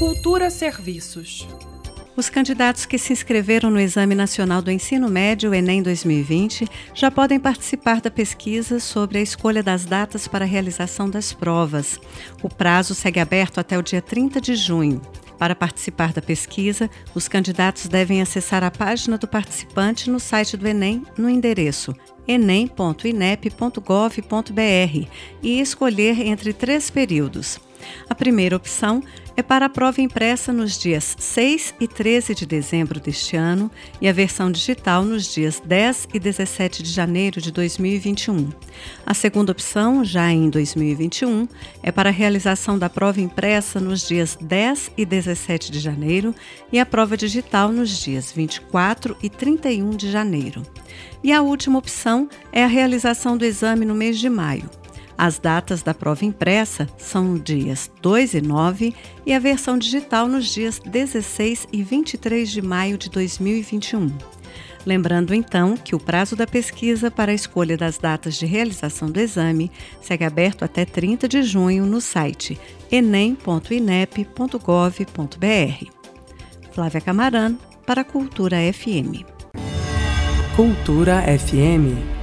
Cultura Serviços. Os candidatos que se inscreveram no Exame Nacional do Ensino Médio Enem 2020 já podem participar da pesquisa sobre a escolha das datas para a realização das provas. O prazo segue aberto até o dia 30 de junho. Para participar da pesquisa, os candidatos devem acessar a página do participante no site do Enem no endereço enem.inep.gov.br e escolher entre três períodos a primeira opção é para a prova impressa nos dias 6 e 13 de dezembro deste ano e a versão digital nos dias 10 e 17 de janeiro de 2021. A segunda opção, já em 2021, é para a realização da prova impressa nos dias 10 e 17 de janeiro e a prova digital nos dias 24 e 31 de janeiro. E a última opção é a realização do exame no mês de maio. As datas da prova impressa são dias 2 e 9 e a versão digital nos dias 16 e 23 de maio de 2021. Lembrando então que o prazo da pesquisa para a escolha das datas de realização do exame segue aberto até 30 de junho no site enem.inep.gov.br. Flávia Camarano, para a Cultura FM. Cultura FM